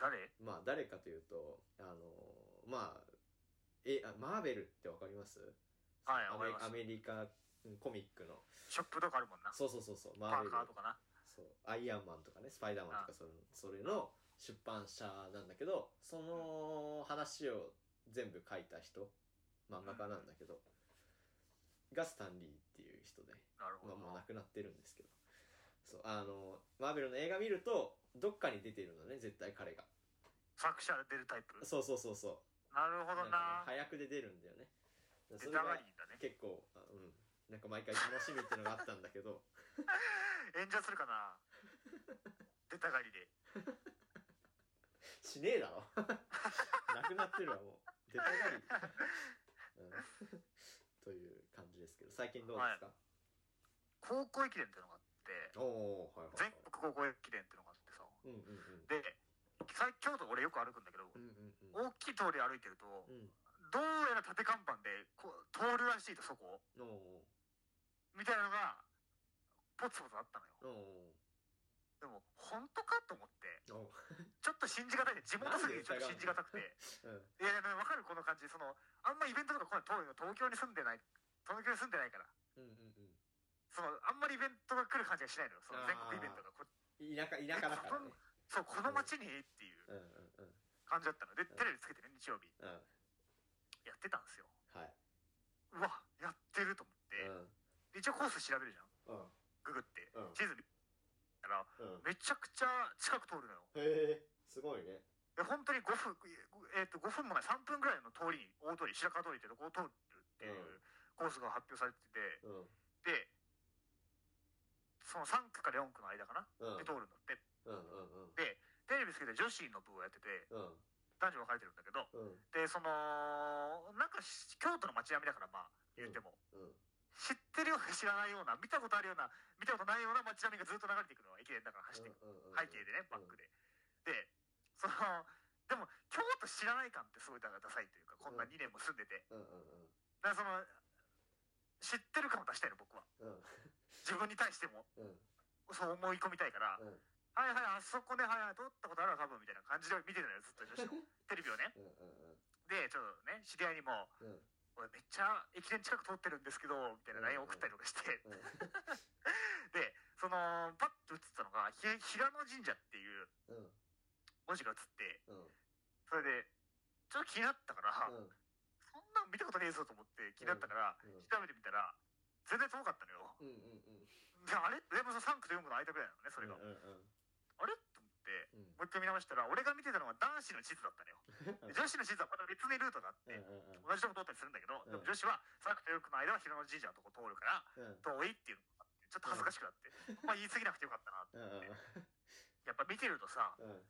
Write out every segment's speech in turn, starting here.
誰？まあ誰かというと、あのまあ、え、あマーベルってわかります？はいアメアメリカうんコミックの。ショップとかあるもんな。そうそうそうそう、マーベル。パーカー。とかな。そう。アイアンマンとかね。スパイダーマンとかそれそれの出版社なんだけどその話を全部書いた人漫画家なんだけど、がスタンリーっていう人で、なるほど。まあ、もう亡くなってるんですけど。そう。あのマーベルの映画見るとどっかに出てるのね絶対彼が。作者出るタイプ？そうそうそうそう。なるほどな。な早くで出るんだよね。それががりんだね。結構あうん。なんか毎回楽しみっていうのがあったんだけど。炎上するかな？出たがりで。しねえだろ。なくなってるわもう。出たがり、うん、という感じですけど最近どうですか、高校駅伝っていうのがあって、はいはいはい。全国高校駅伝っていうのが。うんうんうん。で、最京都俺よく歩くんだけど、うんうんうん。大きい通り歩いてると、うん。どうやら縦看板でこう通るらしいとそこみたいなのがポツポツあったのよ。おでも本当かと思ってちょっと信じがたいね。地元すぎてちょっと信じがたくて。うん。いやいや分かるこの感じ。そのあんまイベントとか来ない東東京に住んでない東京に住んでないから。うんうんうん。そのあんまりイベントが来る感じがしないのよ。その全国イベントが。こ田舎田舎だからね。そうこの街にっていう感じだったの。でテレビつけてね日曜日。うん。やってたんですよ。はい。うわやってると思って、うん。一応コース調べるじゃん。うん。ググって、うん。地図見たらうん。めちゃくちゃ近く通るのよ。へえすごいね。で本当に5分えっ、と5分もない3分ぐらいの通りに大通り白川通りってとこを通るっていううん。コースが発表されてて。うん。でその3区から4区の間かな、うん。で通るんだって。うんうんうん。でテレビつけて女子の部をやっててうん。男女分かれてるんだけどうん。でそのなんかし京都の街並みだからまあ言っても、うん。知ってるような知らないような見たことあるような見たことないような街並みがずっと流れていくのは駅伝だから走っていく背景でねバックで、でそのでも京都知らない感ってすごいだからダサいというかこんな2年も住んでて。だからその知ってる感を出したいの僕は。うん。自分に対しても。うん。そう思い込みたいから、うん。はいはいあそこではいはい通ったことあるわ多分みたいな感じで見てるのよずっと女子のテレビをね。うんうんでちょっとね知り合いにもうんうん「俺めっちゃ駅伝近く通ってるんですけど」みたいな LINE 送ったりとかして、うん。でそのパッと映ったのがひ平野神社っていううん。文字が映ってうん。それでちょっと気になったから、なん見たことねえぞと思って気になったから、うん調べてみたら全然遠かったのよ。うんうんうん。であれ？でもその3区と4区の間ぐらいなのねそれが、うんうんあれ？と思ってうん。もう一回見直したら俺が見てたのは男子の地図だったのよ。で女子の地図はまた別にルートがあって、うんうんうん。同じとこ通ったりするんだけど、うん。でも女子は3区と4区の間は平野神社のとこ通るからうん。遠いっていうのがあってちょっと恥ずかしくなって、まあ言い過ぎなくてよかったなって。やっぱ見てるとさうん。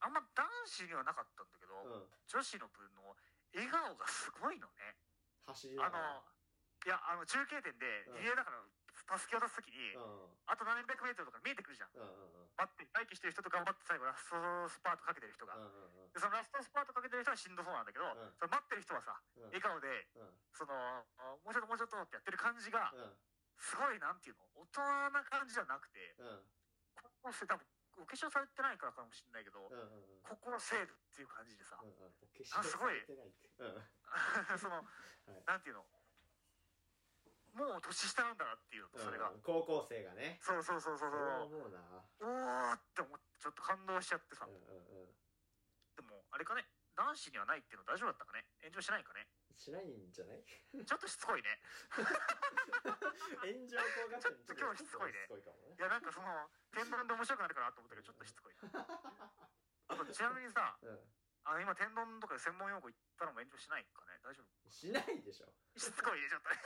あんま男子にはなかったんだけど、うん。女子の分の笑顔がすごいのね。走りなあがら。のいやあの中継点でうん。リレーだからたすきを出す時に、うん。あと何百メートルとか見えてくるじゃん。うんうんうん。待って待機してる人と頑張って最後ラストスパートかけてる人が、うんうんでそのラストスパートかけてる人はしんどそうなんだけど、うんその待ってる人はさうん。笑顔でうん。そのあもうちょっともうちょっとってやってる感じがうん。すごいなんていうの大人な感じじゃなくてうん。高校生多分お化粧されてないからかもしれないけど、うんうんうん。高校生っていう感じでさ、うんうん。お化粧すごい。その、い。なんていうの。もう年下なんだなっていうそれが、うん高校生がね。そうそうそうそうそう。思うな。おーって思ってちょっと感動しちゃってさ、うんうんうん。でもあれかね。男子にはないっていうの大丈夫だったかね。炎上しないかねしないんじゃない？ちょっとしつこいね。炎上工学園ちょっと今日しつこいね。いやなんかその天丼で面白くなるかなと思ったけどちょっとしつこい。あとちなみにさうん。あの今天丼とかで専門用語言ったのも炎上しないかね？大丈夫？しないでしょ。しつこいねちょっと。ね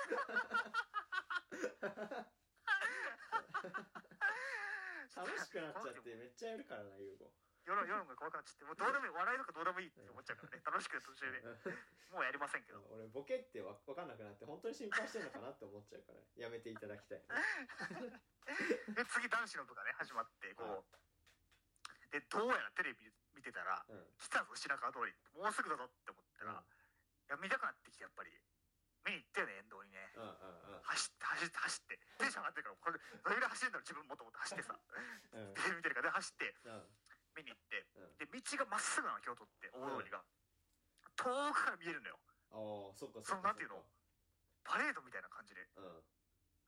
楽しくなっちゃってめっちゃやるからな優吾世論世論が怖くなっちゃってもうどうでもいい笑いとかどうでもいいって思っちゃうからね楽しく途中で。もうやりませんけど。俺ボケってわ分かんなくなって本当に心配してるのかなって思っちゃうからやめていただきたい。で次男子のとかね始まってこう。でどうやらテレビ見てたらうん。来たぞ白川通りもうすぐだぞって思ったら、いや見たくなってきてやっぱり。見に行ったよね沿道にね。うんうんうん。走って走って走って。テンション上がってるからこれどれぐらい走るんだろう自分もと思って走ってさ。うん。テレビ見てるから。で走って。うん見に行ってうん。で道がまっすぐなの京都って大通りが、遠くから見えるのよ。ああそっかそのなんていうの？パレードみたいな感じで。うん。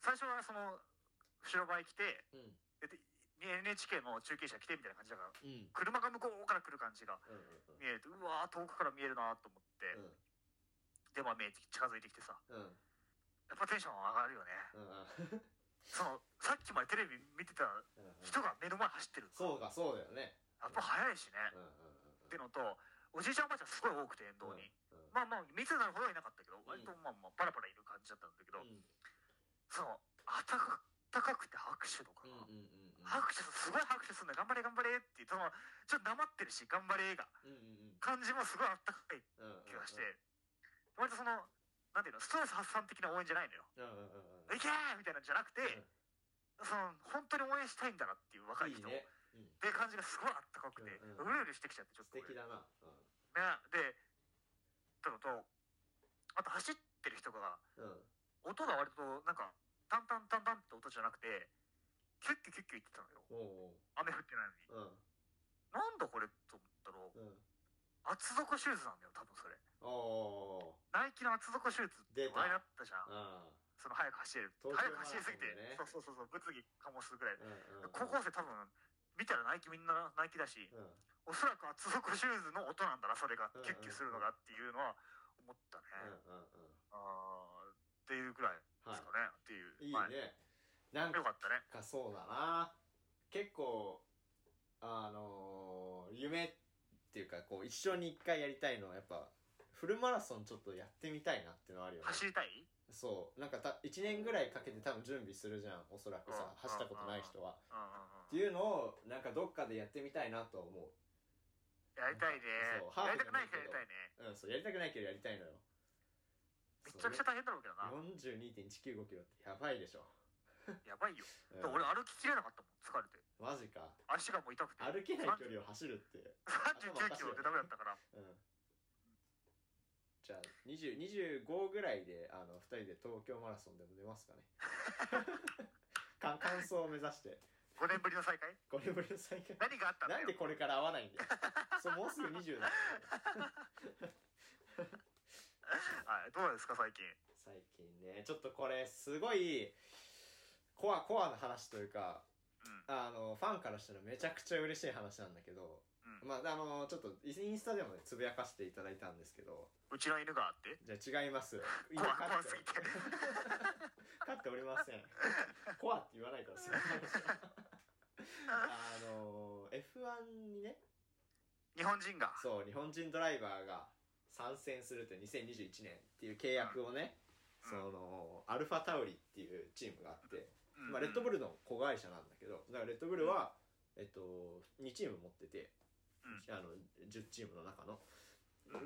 最初はその後ろ前来てうん。でで NHK の中継車来てみたいな感じだからうん。車が向こうから来る感じがうん見えてうわー遠くから見えるなと思って、うん。でまあ見えて近づいてきてさ。うん。うんやっぱテンション上がるよね。うんうん。そのさっきまでテレビ見てたうん。人が目の前走ってる。そうかそうだよねやっぱ速いしね、っていうのとおじいちゃんおばあちゃんすごい多くて沿道に、うんまあまあ密なるほどはいなかったけど割とまあまあパラパラいる感じだったんだけど、うん。そのあたかあったかくて拍手とか。拍手すすごい拍手するんだよ。頑張れ頑張れってそのちょっとなまってるし頑張れが感じもすごいあったかい気がして、割とそのなんていうのストレス発散的な応援じゃないのよ。いけーみたいなんじゃなくて、その本当に応援したいんだなっていう若い人いいね。うんっていう感じがすごいあったかくて、うんうるうるしてきちゃってちょっ素と俺。敵だな。うん。ね。でってのとあと走ってる人がうん。音が割となんかタンタンタンタンって音じゃなくてキュッキュキュッキュ言ってたのよ。雨降ってないのに。おうなんだこれと思ったらうん。うん厚底シューズなんだよ多分それ。ナイキの厚底シューズって出た。話題だったじゃん。あその早く走れる。東京早く走りすぎて、そうそうそうそう物議かもすぐらい、あうんうん。高校生多分見たらナイキみんなナイキだし、うん。おそらく厚底シューズの音なんだなそれがうんキュッキュするのがっていうのは思ったね、うんうんうん。あーっていうぐらいですかね、っていう。いいはい。ねなんかよかったね。そうだな。結構あのー夢っていうかこう一生に一回やりたいのはやっぱフルマラソンちょっとやってみたいなっていうのはあるよね。走りたい？そう。なんかた1年ぐらいかけて多分準備するじゃんおそらくさ。うん。走ったことない人は。っていうのをなんかどっかでやってみたいなとは思う。んやりたいね。そう。やりたくない人やりたいね。ううんそう。やりたくないけどやりたいのよ。めちゃくちゃ大変だろうけどな。42.195キロってやばいでしょ、やばいよ、うん。で俺歩ききれなかったもん疲れて。マジか。足がもう痛くて。歩けない距離を走るって。39キロでダメだったから。うん20 25ぐらいであの2人で東京マラソンでも出ますかね。か完走を目指して。5年ぶりの再会5年ぶりの再会何があったんなんでこれから会わないんだよ。そうもうすぐ20だはい どうですか最近？最近ねちょっとこれすごいコアコアな話というかうん。あのファンからしたらめちゃくちゃ嬉しい話なんだけど、うん。まああのちょっとインスタでもねつぶやかせていただいたんですけど。うちの犬があって？じゃあ違います。怖飼って怖すぎて。飼っておりません。コアって言わないからその話はあの F1 にね。日本人が？そう日本人ドライバーが参戦するという2021年っていう契約をね、うん。そのアルファタウリっていうチームがあって、うん。まあ、レッドブルの子会社なんだけどだからレッドブルは、えっと、2チーム持ってて、うんあの10チームの中の。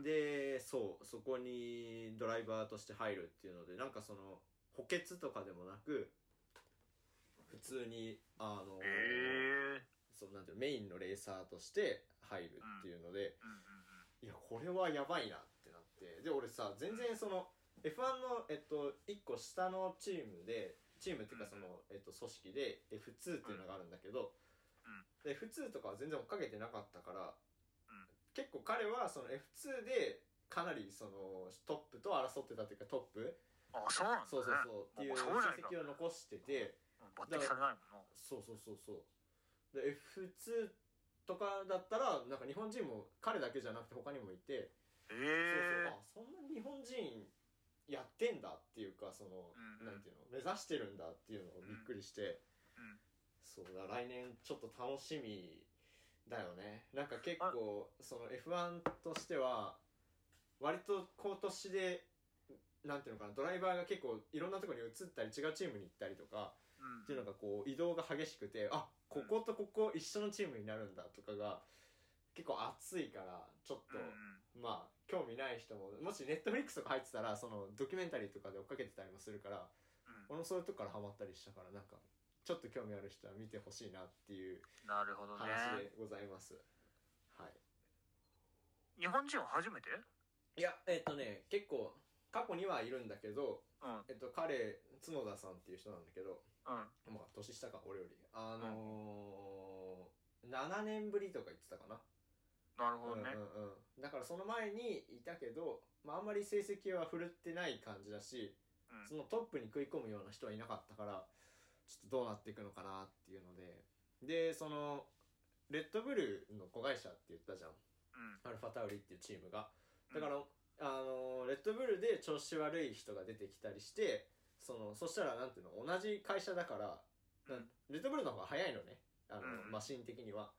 でそうそこにドライバーとして入るっていうのでなんかその補欠とかでもなく普通にあの、ええそうなんていうのメインのレーサーとして入るっていうので、いやこれはやばいなってなって。で俺さ全然その F1 の、えっと、1個下のチームでチームっていうかその、えっと、組織で F2 っていうのがあるんだけど、で F2 とかは全然追っかけてなかったから、うん。結構彼はその F2 でかなりそのトップと争ってたっていうかトップ。あそうなんだ、ね、そうそうそうっていうあ成績を残しててうん。抜擢されないもんな。そうそうそうそう。で F2 とかだったらなんか日本人も彼だけじゃなくて他にもいてえそうえそう。あそんな日本人やってんだっていうかその、うんうん。なんていうの目指してるんだっていうのをびっくりして、うんそうだ来年ちょっと楽しみだよね。なんか結構その F1 としては割と今年でなんていうのかなドライバーが結構いろんなところに移ったり違うチームに行ったりとかうん。っていうのがこう移動が激しくてあこことここ一緒のチームになるんだとかが結構熱いからちょっと、うん。まあ興味ない人ももしネットフリックスとか入ってたらそのドキュメンタリーとかで追っかけてたりもするからうん。俺もそういうとこからハマったりしたからなんかちょっと興味ある人は見てほしいなっていうなるほどね。話でございます、はい。日本人は初めて？いやえっ、とね結構過去にはいるんだけど、うん。えっと、彼角田さんっていう人なんだけどうん。まあ年下か俺より。あのー7年ぶりとか言ってたかな。なるほどね、うんうんうん、だからその前にいたけど、まあ、あんまり成績は振るってない感じだし、うん。そのトップに食い込むような人はいなかったからちょっとどうなっていくのかなっていうのででそのレッドブルの子会社って言ったじゃん。うん。アルファタウリっていうチームが。だから、あのレッドブルで調子悪い人が出てきたりしてそのそしたらなんていうの同じ会社だからなレッドブルの方が早いのね。あの、うん。マシン的には。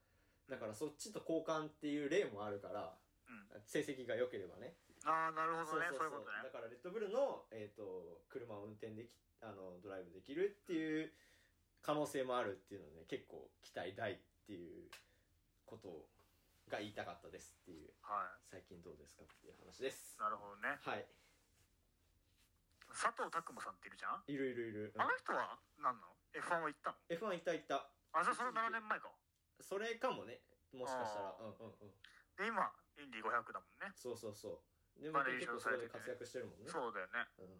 だからそっちと交換っていう例もあるからうん。成績が良ければねああなるほどね。そういうことね。だからレッドブルの、えー、と車を運転できあのドライブできるっていう可能性もあるっていうので、ね、結構期待大っていうことが言いたかったですっていうは最近どうですかっていう話です。いなるほどね。はい。佐藤拓磨さんっているじゃん？いるいるいる、うん。あの人は何なの？F1 は行ったの？F1 行った行った。あじゃあその7年前か。それかもね。もしかしたら。うんうんうん。で今インディ500だもんね。そうそうそうでもまあ結構それで活躍してるもんね。そうだよね。うん、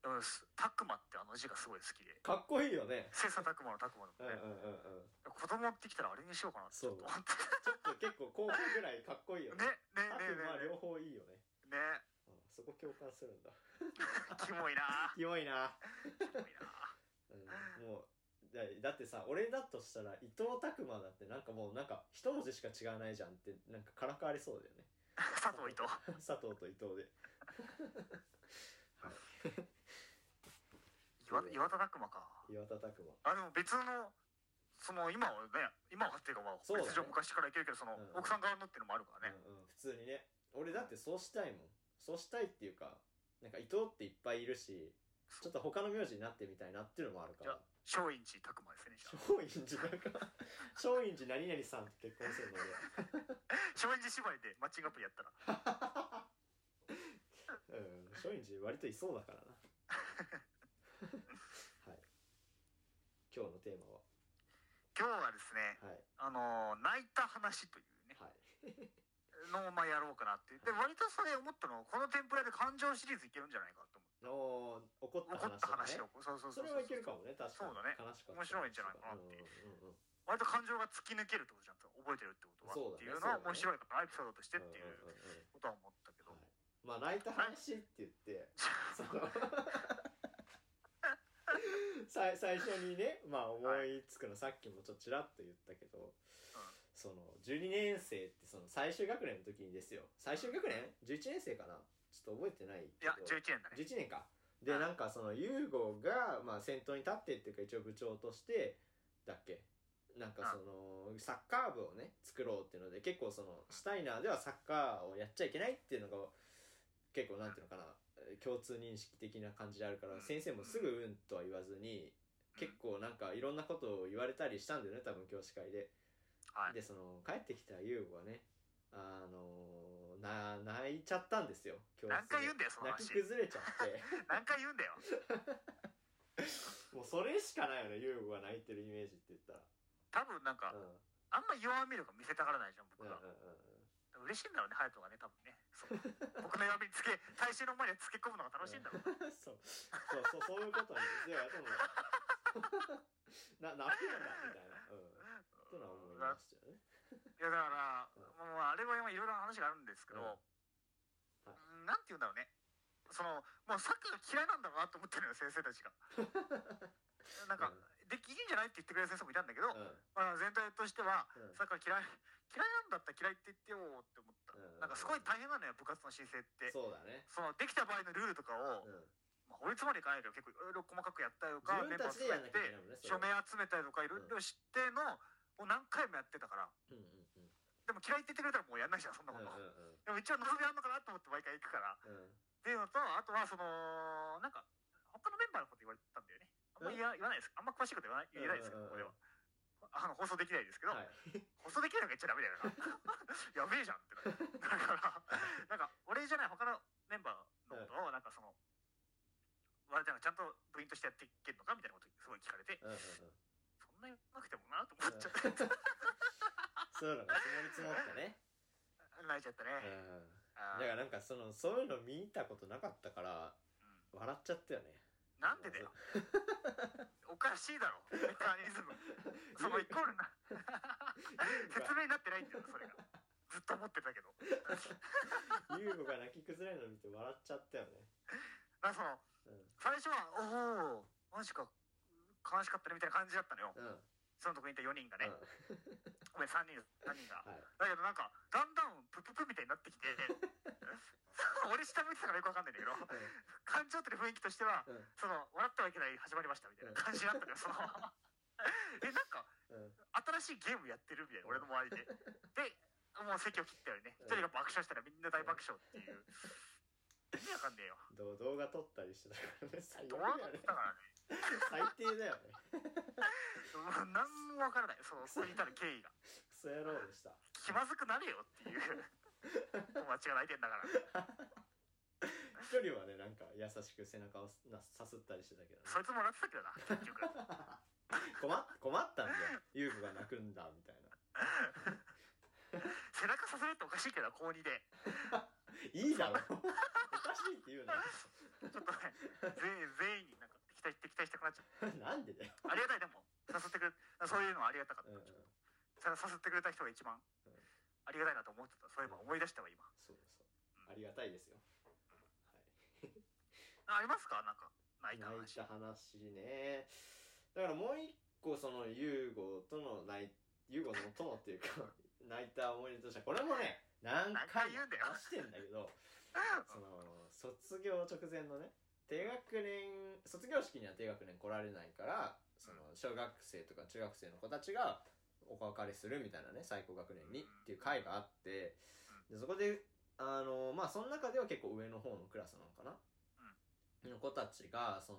でも拓磨ってあの字がすごい好きで。かっこいいよね。切磋琢磨の拓磨だうんうんうんうん。子供ってきたらあれにしようかなってちょっと思って。ちょっと結構後半ぐらいかっこいいよね。ねねねまあね両方いいよね。ね。ねうんそこ共感するんだ。キモいな。キモいな、キモいな。うん、もうだだってさ俺だとしたら伊藤拓磨だってなんかもうなんか一文字しか違わないじゃんってなんかからかわれそうだよね佐藤伊藤。佐藤と伊藤で。はい。岩田岩田拓磨か。岩田拓磨。あでも別のその今はね今はっていうかまあそうだね。昔からいけるけどそのうん。奥さん側のっていうのもあるからね。うんうん、普通にね。俺だってそうしたいもん。そうしたいっていうかなんか伊藤っていっぱいいるしちょっと他の名字になってみたいなっていうのもあるから。じゃあ松陰寺拓磨ですねじゃあ松陰寺なんか松陰寺何々さんと結婚するので。松陰寺芝居でマッチングアプリやったら。うん松陰寺割といそうだからな。はい。今日のテーマ今日はですねははい。あのー泣いた話というねはい。のをまあやろうかなって。で割とそれ思ったのはこの天ぷらで感情シリーズいけるんじゃないかと思っての怒った怒った話とかそうそうそそう。そうれはいけるかもね確かに。そうだね。悲しか面白いんじゃないかなってう。んうんうん割と感情が突き抜けるってことじゃん覚えてるってことはそうだねっていうのは面白いかなエピソードとしてっていうんうんううんうんことは思ったけど、はいまあ泣いた話って言ってその さ最初にねまあ思いつくのさっきもちょっとちらっと言ったけど、その12年生ってその最終学年の時にですよ。最終学年 ?11 年生かな？ちょっと覚えてないいやけど11年だね。11年か。でなんかその優吾がまあ先頭に立ってっていうか一応部長としてだっけ？なんかそのサッカー部をね作ろうっていうので結構そのシュタイナーではサッカーをやっちゃいけないっていうのが結構なんていうのかなえー共通認識的な感じであるから先生もすぐうんとは言わずに結構なんかいろんなことを言われたりしたんだよね多分教師会で。はい。でその帰ってきた優吾がねあのーな泣いちゃったんですよ教室で。何回言うんだよその話。泣き崩れちゃって。何回言うんだよ。もうそれしかないよね優吾が泣いてるイメージって言ったら。多分なんか、うん。うんあんま弱みとか見せたがらないじゃん僕うんうんら、嬉しいんだろうね隼人がね多分ね。僕の弱みにつけ大衆の前でつけ込むのが楽しいんだろう。なうんそう。そうそうそういうことに強いやと思うな泣くんだみたいな。うん。ってのは思いましたよねいやだから、もうあれは今いろいろな話があるんですけど、うん。なんて言うんだろうね。そのもうサッカーが嫌いなんだろうなと思ってるのよ先生たちが。なんか、できいいんじゃないって言ってくれる先生もいたんだけど、うん。まあ、全体としては、うん。サッカー嫌い嫌いなんだったら嫌いって言ってよって思った、うん。なんかすごい大変なのよ部活の申請って。そうだね。そのできた場合のルールとかを、うん。まあ、法律までいかないけど結構いろいろ細かくやったりとか自分たちでやんなきゃいけないもんねそれ。署名集めたりとかいろいろ知ってのを何回もやってたからうんうんうん。でも嫌いって言ってくれたらもうやんないじゃんそんなうんこと、うん。でも一応望みあんのかなと思って毎回行くから。うん。うんっていうのとあとはそのなんか他のメンバーのこと言われたんだよね。あんま言わないです。あんま詳しいこと言わない言えないですけどうんうんうん。ここでは。あの放送できないですけど、はい。放送できないのが言っちゃダメだよ。な やべえじゃんってだから なんか俺じゃない他のメンバーのことをなんかそのわなんかちゃんと部員としてやっていけるのかみたいなことすごい聞かれて。うんうんうん。そんな言わなくてもなと思っちゃってそういうのが積もり積もってね。泣いちゃったね、うん。だからなんかそのそういうの見たことなかったからうん。笑っちゃったよね。なんでだよ。おかしいだろ。メカニズム。そのイコールな。説明になってないんだよそれが。ずっと思ってたけど。優吾が泣き崩れるの見て笑っちゃったよね。まあそのうん。最初はおおマジか悲しかったねみたいな感じだったのよ。うん。そのとこにいた4人がね、うん。ごめん3人3人が、はい。だけどなんかだんだんプププみたいになってきて。俺下向いてたからよくわかんないんだけど。感情ってる雰囲気としては、うん。その笑ってはいけない始まりましたみたいな感じになったのよその。えなんかうん。新しいゲームやってるみたいな俺の周りで。でもう席を切ったよね。うん。一人が爆笑したらみんな大爆笑っていう。意味わかんねえよ。ど動画撮ったりしてたからね最悪どうなだよねってたからね 最低だよね。う ん何もわからない。そうここに至る経緯が。クソ野郎でした。気まずくなれよっていう。友達が泣いてんだから。一人はねなんか優しく背中をなさすったりしてたけどね。そいつも笑ってたけどな結局。困っ困ったんだよ。優子が泣くんだみたいな。背中させるっておかしいけど高2で。いいだろ。おかしいって言うな。ちょっとね全員全員になんか敵対敵対したくなっちゃう。なんでだよ。ありがたいでも。誘ってくれそういうのはありがたかった、うん。うんさ誘ってくれた人が一番うん。ありがたいなと思ってた。そういえば思い出したわ今。そうそう。ありがたいですよ。はい。あ ありますか？なんか泣いた話。泣いた話ね。だからもう一個その優吾との泣い優吾の友っていうか 泣いた思い出としてはこれもね何何回言うんだよ。話してんだけどその卒業直前のね低学年卒業式には低学年来られないからその小学生とか中学生の子たちがお別れするみたいなね最高学年にっていう会があってでそこであのまあその中では結構上の方のクラスなのかな、の子たちがその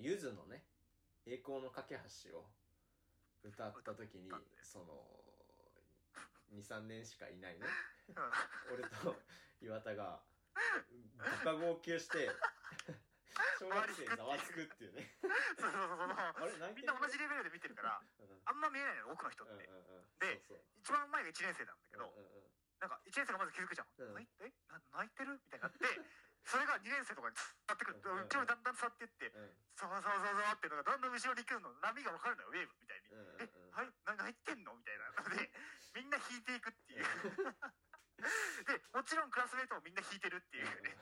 ゆずのね「栄光の架け橋」を歌った時にその23年しかいないねうん。俺と岩田がバカ号泣して小学生ざわつくっていうね。そうそうそうそう。あれみんな同じレベルで見てるからうん。あんま見えないの多くの人って、で一番前が1年生なんだけど、なんか1年生がまず気づくじゃん、うん。泣いてな泣いてる？みたいになってそれが2年生とかに伝わってくる。うちもだんだん伝わってってうん。ざわざわざわっていうのがだんだん後ろに来るの。波が分かるのよウェーブみたいに、えはいな泣いてんの？みたいなので みんな引いていくっていうでもちろんクラスメートもみんな引いてるっていう。ね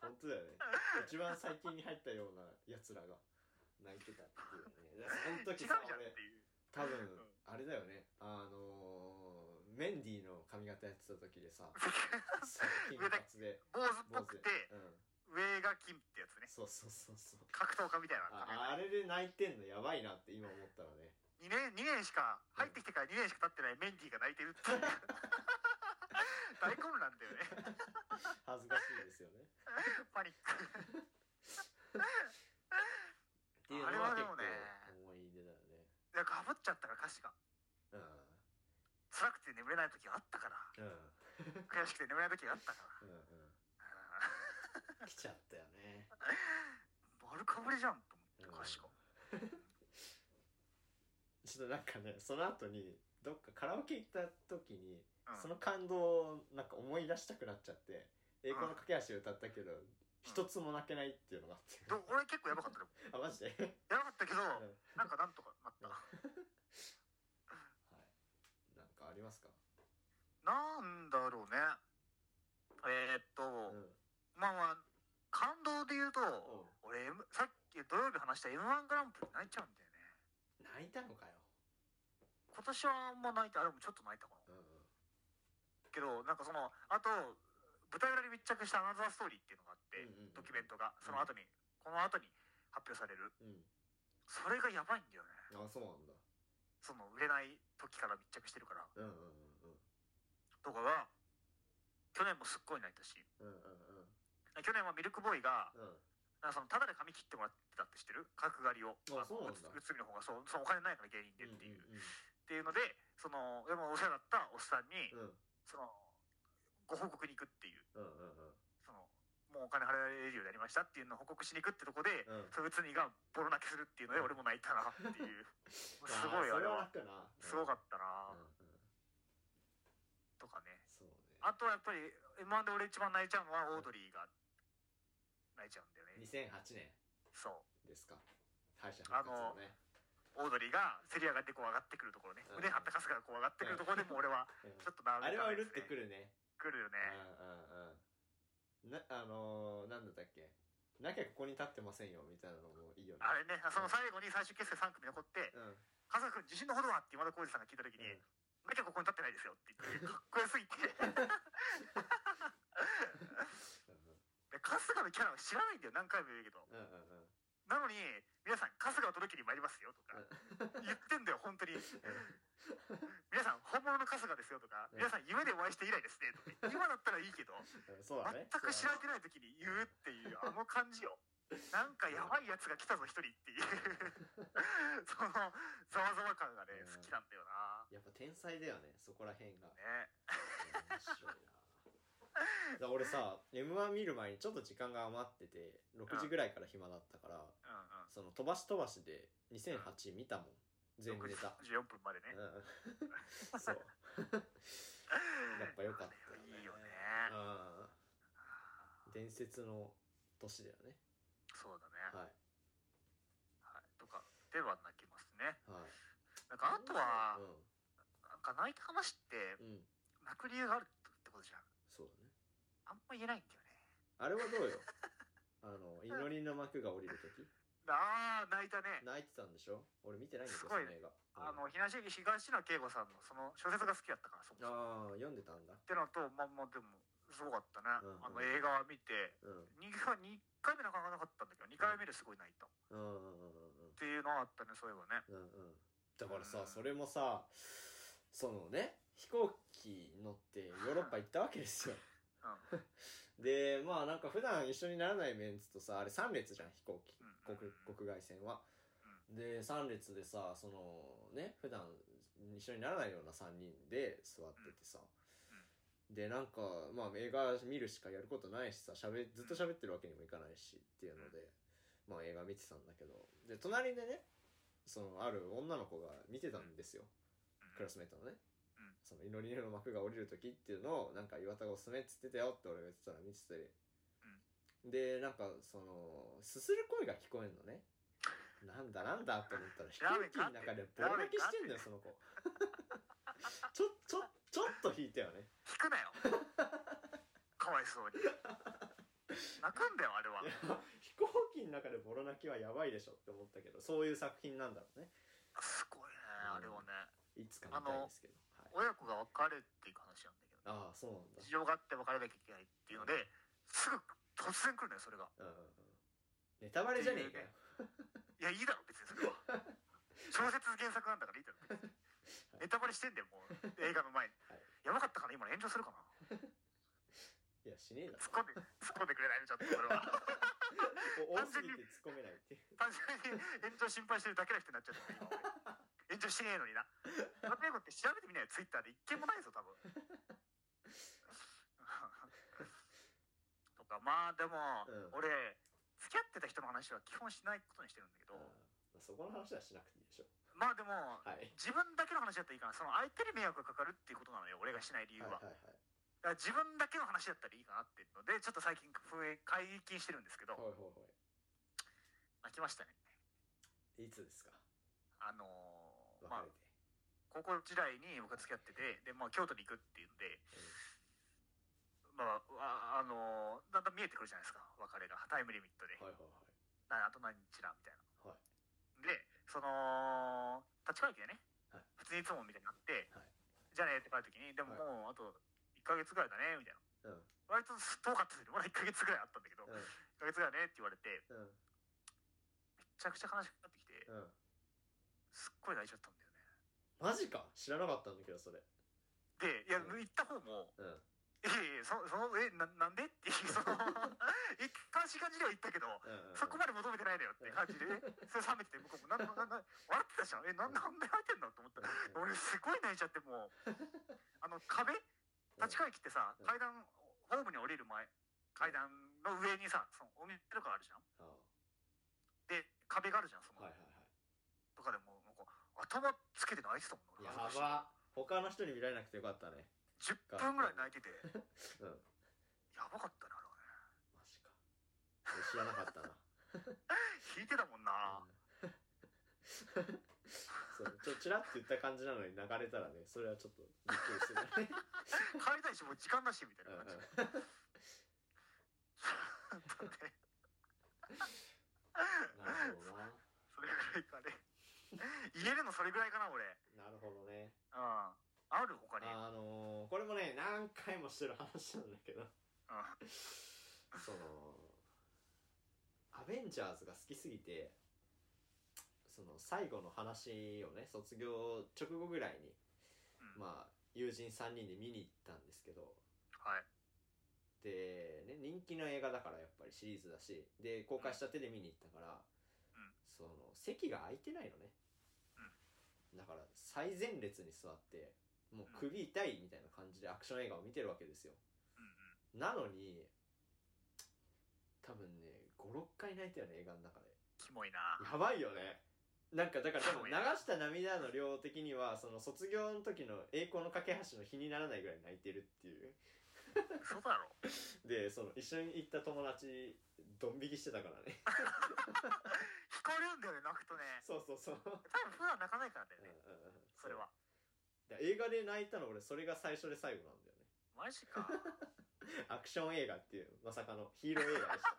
本当だよね。一番最近に入ったようなやつらが泣いてたっていうね。でその違う時さ俺多分、ん。あれだよね。あのー、メンディーの髪型やってた時でさ そう。金髪で。坊主っぽくてうん。上が金ってやつね。そうそうそうそう。格闘家みたいな髪ああれで泣いてんのやばいなって今思ったらね。2年二年しか入ってきてから2年しか経ってないメンディーが泣いてるって 大混乱だよね。恥ずかしいですよね。パニック。っていうのあれは結はでもね構思い出だよね。いやかぶっちゃったから歌詞が。うん。辛くて眠れない時があったから。うん。悔しくて眠れない時があったから。うんうん。うん来ちゃったよね。丸かぶりじゃんと思って歌詞がちょっとなんかねその後にどっかカラオケ行った時に、うん。その感動をなんか思い出したくなっちゃって「栄光の架け橋」を歌ったけど、一つも泣けないっていうのがあって、ど俺結構やばかったでも あマジで？やばかったけどうん。なんかなんとかなった。はい。なんかありますか？なんだろうね。えー、っと、うん。まあまあ感動で言うと、うん。俺、M、さっき土曜日話した m 1グランプリ泣いちゃうんだよね。泣いたのかよ今年はあんま泣いてあれもちょっと泣いたかな。うんうん。けどなんかそのあと舞台裏に密着したアナザーストーリーっていうのがあってて、うんうんうん。ドキュメントがその後に、この後に発表される。うん。それがやばいんだよね。あそうなんだ。その売れない時から密着してるから。うんうんうんとかが去年もすっごい泣いたし。うんうんうん。去年はミルクボーイがうん。うんなんかそのタダで髪切ってもらってたって知ってる？角刈りを。あそうなんだ。うつみの方がそうそのお金ないから芸人でっていう、うんっていうのでそのでもお世話だったおっさんに、うん。うんそのご報告に行くっていう。うんうんうん。そのもうお金払えるようになりましたっていうのを報告しに行くってとこで、うん。そのうつみがボロ泣きするっていうので俺も泣いたなっていう。すごいあーそれはあれは楽なすごかっったな、うんうん。とかね。そうね。あとはやっぱり m 1で俺一番泣いちゃうのはオードリーが泣いちゃうんだよね。2008年。そう。ですか。敗者復活のねオードリーがせり上がってこう上がってくるところね、うん。胸張った春日がこう上がってくるところでもう俺はうん。ちょっとなあれはうるってくるるね。くるよね、うんうんうん。なあのー、なんだったっけ？なきゃここに立ってませんよみたいなのもいいよね。あれねその最後に最終決戦3組残ってうん「春日君自信のほどは?」って今田耕司さんが聞いた時にうん「なきゃここに立ってないですよ」って言ってかっこよすぎて。で春日のキャラを知らないんだよ何回も言うけど。うんうんうんなのに皆さん春日を届けに参りますよとか言ってんだよ本当に。皆さん本物の春日ですよとかうん。皆さん夢でお会いして以来ですねとか今だったらいいけど全く知られてない時に言うっていうあの感じよ。なんかやばいやつが来たぞ一人っていう。そのざわざわ感がねうん。好きなんだよな。やっぱ天才だよねそこら辺が。ね。面白いなだ俺さ m 1見る前にちょっと時間が余ってて6時ぐらいから暇だったからうんうん。その飛ばし飛ばしで2008見たもん。全部ネタ。6時14分までね。うん。そう。やっぱ良かったよね。いいよね。うん。伝説の年だよね。そうだね。はい。はい。とかでは泣きますね。はい。なんかあとはなんか泣いた話ってうんうん。泣く理由があるってことじゃん。そうだねあんま言えないんだよね。あれはどうよ？あの祈りの幕が降りる時？ああ泣いたね。泣いてたんでしょ？俺見てないんだけどすごいその映画。あの東東野圭吾さんのその小説が好きだったからそもそもああ読んでたんだ。ってのとまあまあでもすごかったね、うんうん。あの映画見て。うん。2, 回2回目泣かなかったんだけど2回目ですごい泣いた。っうんうんうんうんていうのはあったねそういえばね。うんうん。だからうん。さそれもさそのね飛行機乗ってヨーロッパ行ったわけですよ。うんでまあなんか普段一緒にならないメンツとさあれ3列じゃん飛行機。うん国国外線は。で3列でさそのね普段一緒にならないような3人で座っててさ、でなんかまあ映画見るしかやることないしさしゃべずっと喋ってるわけにもいかないしっていうので、まあ映画見てたんだけど。で隣でねそのある女の子が見てたんですよ、クラスメートのね、うんその祈りの幕が降りる時っていうのをなんか岩田がおすすめっつってたよって俺が言ってたら見てて、でなんかそのすする声が聞こえんのね。なんだなんだと思ったら飛行機の中でボロ泣きしてんだよその子。ちょちょちょっと引いたよね。聞くなよ。かわいそうに。泣くんだよあれは。飛行機の中でボロ泣きはやばいでしょって思ったけどそういう作品なんだろうね。すごいねあれはね。いつか見たいんですけど、はい、親子が別れっていう話なんだけどね。ああそうなんだ。事情があって別れなきゃいけないっていうのですぐ突然来るのよそれが。うんうんうん。ネタバレじゃねえかよ。いやいいだろ別にそれは。小説原作なんだからいいだろネタバレしてんだよもう。映画の前に、はい。やばかったかな今の炎上するかな。いやしねえだろ。突っ込んで突っ込んでくれないのちょっとそれは。お多すぎて突っ込めないって単純に炎上心配してるだけの人になっちゃった今俺炎上してねえのにな。ラペーゴって調べてみないよツイッターで。一件もないぞ多分。とかまあでも、うん。俺付き合ってた人の話は基本しないことにしてるんだけど、ああそこの話はしなくていいでしょ。まあでも、はい。自分だけの話だったらいいかな。その相手に迷惑がかかるっていうことなのよ俺がしない理由は,、はいはいはいだから自分だけの話だったらいいかなっていうのでちょっと最近増え解禁してるんですけど、はいはいは泣きましたね。いいつですか？あの別れて、高校時代に僕が付き合っててで、まあ、京都に行くっていうんで、まあ、ああのーだんだん見えてくるじゃないですか。別れが。タイムリミットで、はいはいはい。なあと何日だみたいな。はい。でその立川駅でね、はい。普通にいつもみたいになって、はい。じゃあねって帰る時にでもはい。もうあと1ヶ月ぐらいだねみたいな。うん。割と遠かったですね。まだ1ヶ月ぐらいあったんだけど、う1ヶ月ぐらいねって言われてんうん。めちゃくちゃ悲しくなってきてうんすっごい泣いちゃったんだよね。マジか？知らなかったんだけどそれ。でいやうん。行った方もうん「いやいやそそのえななんで?」っていうその 一貫し感じでは言ったけどうんうんうん。そこまで求めてないのよって感じでね。それ冷めてて向こうもなんななな笑ってたじゃん。えなんなんで泣いてんのって思った。うん俺すごい泣いちゃってもう。あの壁？立川駅ってさうん。階段ホームに降りる前階段の上にさそのお店とかあるじゃん。あで壁があるじゃんその、あはいはいはとかでも頭つけて泣いてたもんいやば他の人に見られなくてよかったね。10分ぐらい泣いてて。うん。やばかったねあれはね。マジか。知らなかったな。引いてたもんな。そうちょちらっと言った感じなのに流れたらねそれはちょっとびっくりするね。帰りたいしもう時間だしみたいうんうん。な感じでなるほどなそれぐらいかね言えるのそれぐらいかな俺。うんなるほどね。ある他に。あのー、これもね何回もしてる話なんだけど。うん。そのアベンジャーズが好きすぎてその最後の話をね卒業直後ぐらいに、うん。まあ友人3人で見に行ったんですけど。はい。で、ね、人気の映画だからやっぱりシリーズだし。で公開したてで見に行ったから、うん。その席が空いてないのね、だから最前列に座ってもう首痛いみたいな感じでアクション映画を見てるわけですよ。なのに多分ね56回泣いたよね映画の中で。キモいな。やばいよね。なんかだから多分流した涙の量的にはその卒業の時の栄光の架け橋の日にならないぐらい泣いてるっていう嘘だろ。でその一緒に行った友達ドン引きしてたからね。惹かれるんだよね泣くとね。そうそうそう、多分普段泣かないからだようんねうんうん。それは。で映画で泣いたの俺それが最初で最後なんだよね。マジか。アクション映画っていうまさかのヒーロー映画でした。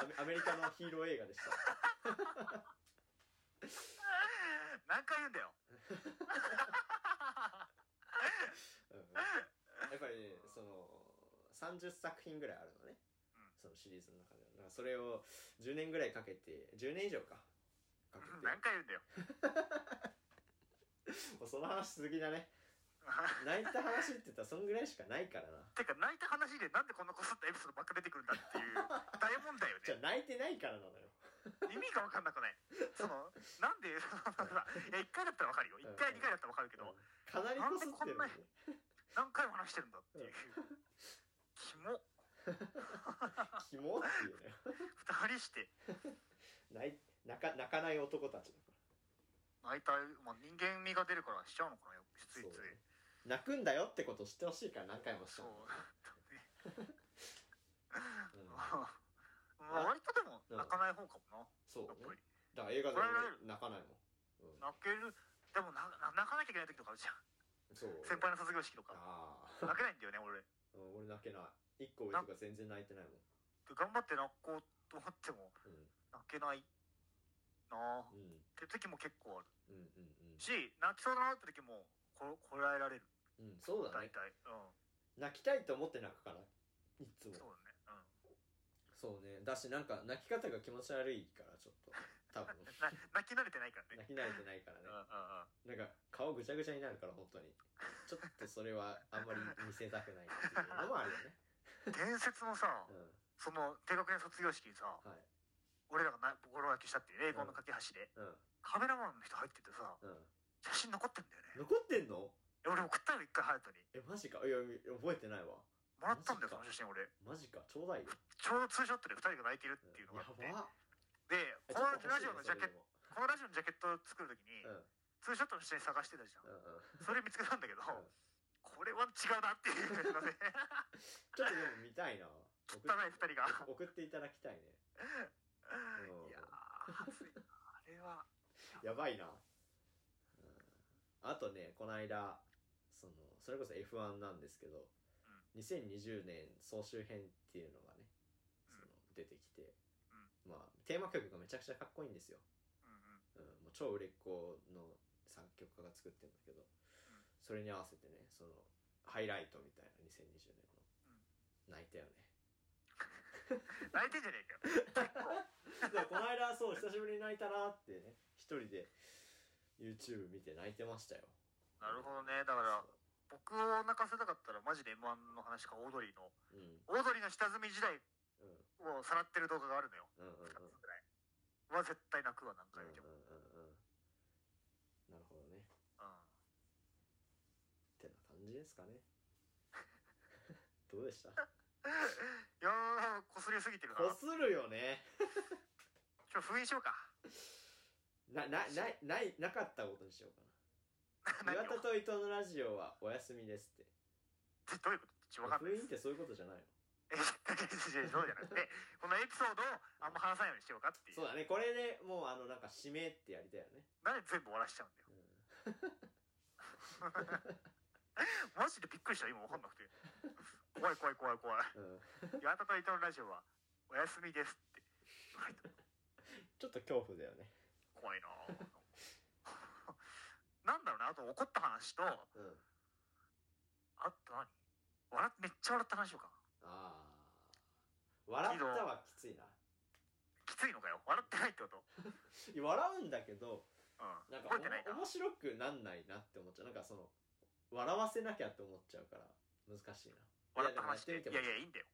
アメアメリカのヒーロー映画でした。何回言うんだよ。うんうんやっぱりねその30作品ぐらいあるのね、うん。そのシリーズの中では。だからそれを10年ぐらいかけて10年以上か。かけて。何回言うんだよ。もうその話すぎだね。泣いた話って言ったらそんぐらいしかないからな。てか泣いた話でなんでこんなこすったエピソードばっか出てくるんだっていう 大問題よじゃあね泣いてないからなのよ。意味が分かんなくない？そのなんでそのさいや1回だったら分かるよ。1回2回だったら分かるけどかなりこすってるのに何回も話してるんだっていうキモキモっていうね。2人して。泣い泣か泣かない男たちだか泣いた、まあ、人間味が出るからしちゃうのかなよついつい。ね。泣くんだよってことを知ってほしいから何回もしちゃそうう、ね。うん。まあ割とでも泣かない方かもな。そうね。やっぱり。だから映画で泣かないもん、うん、泣ける。でもなな泣かなきゃいけない時とかあるじゃんそう。先輩の卒業式とか。ああ泣けないんだよね俺。うん俺泣けない。一個上とか全然泣いてないもん。で頑張って泣こうと思ってもうん。泣けないな。あっうん。て時も結構ある。うんうんし泣きそうだなって時もここらえられる。うんうんそうだね。大体。うん。泣きたいと思って泣くから。いつも。そうだね。そうね。だしなんか泣き方が気持ち悪いからちょっと 多分。泣き慣れてないからね。泣き慣れてないからね。うんうんうん。なんか顔ぐちゃぐちゃになるから本当に。ちょっとそれはあんまり見せたくないっていうのもあるよね。伝説のさ うん。その低学年卒業式にさはい。俺らがなボロ焼きしたっていう英語の架け橋でうん。カメラマンの人入っててさうん。写真残ってんだよね。残ってんの？俺送ったよ一回ハヤトに。えマジか？いや覚えてないわ。もらったんだよその写真俺。マジか。ちょうだいよ。ちょうどツーショットで二人が泣いてるっていうのがあって。やばでえこのラジオのジャケットこのラジオのジャケットを作るときにツーショットの下に探してたじゃん。うんうん。それ見つけたんだけどうん。これは違うなっていうので ちょっとでも見たいな。送っ汚い二人が。送っていただきたいね。うん。いやあれは。やばいな、うん、あとねこの間そのそれこそ F1 なんですけど、2020年総集編っていうのがねその出てきて、まあテーマ曲がめちゃくちゃかっこいいんですよ、うんうん。うん、もう超売れっ子の作曲家が作ってるんだけど、それに合わせてねそのハイライトみたいな2020年の、泣いたよね。泣いてんじゃねえかよ。この間そう久しぶりに泣いたなってね一人で YouTube 見て泣いてましたよ。なるほどね。だから僕を泣かせたかったらマジで m 1の話かオードリーの。うん。うんオードリーの下積み時代うんをさらってる動画があるのよ。うんうんうん。2つぐらい。は絶対泣くわ何回見ても。うんうんうんうん。なるほどね。うん。ってな感じですかね。どうでした？いやーこすりすぎてるな。こするよね。今日封印しようか。ななないないなかったことにしようかな。岩田と伊藤のラジオはお休みですって。どういうこと？封印ってそういうことじゃないの？えそうじゃなくてこのエピソードをあんま話さないようにしようかっていう。そうだね。これでもうあのなんか締めってやりたいよね、なんで全部終わらしちゃうんだよ。うん。マジでびっくりした。今分かんなくて。怖い怖い怖い怖い。うん、岩田と伊藤のラジオはお休みですって。ちょっと恐怖だよね。怖いな。ぁなんだろうねあと怒った話とあうん。と何？笑っめっちゃ笑った話とかああ笑ったはきついな。きついの？かよ。笑ってないってこと。い や笑うんだけどうん。なんか覚えてないか。面白くなんないなって思っちゃう。なんかその笑わせなきゃって思っちゃうから難しいな。笑った話で。いいやでもやってみても。やいやいいんだよ。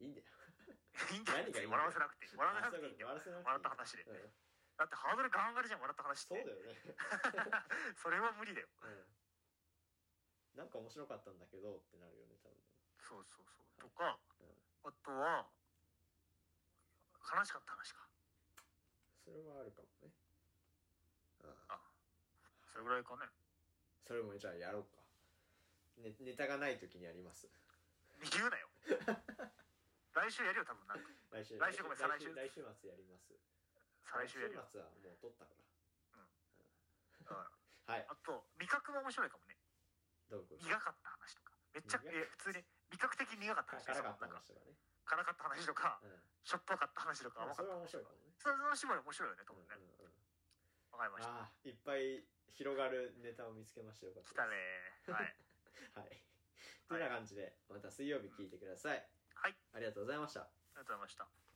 いいんだよ。いいんだよ。何がいいんだよ。笑わせなくて笑わせなくていいんだよ。笑わせなくていい。笑った話で。うん。だってハードルガン上がりじゃん笑った話って。そうだよね。それは無理だよ。うん。なんか面白かったんだけどってなるよね多分そうそうそう。とかうん。あとは悲しかった話か。それはあるかもね。うんあそれぐらいかね。それもじゃあやろうか。ねネタがない時にやります。言うなよ。来週やるよ多分なんか。来週。来週ごめん再来週。来週末やります。再来週やるよ。来週末はもう撮ったから。うん。はい。あと味覚も面白いかもね。どういうこと？苦かった話とか。めっちゃ苦え普通に味覚的に苦かった話辛かった話とかね。辛かった話とかうん。しょっぱかった話とかあそれは面白いかもね。それの絞り面白いよね多分ね。うんうんうん。わかりました。いっぱい広がるネタを見つけましたよかった来たねはい。はい。というような感じでまた水曜日聞いてください。はい。ありがとうございました。ありがとうございました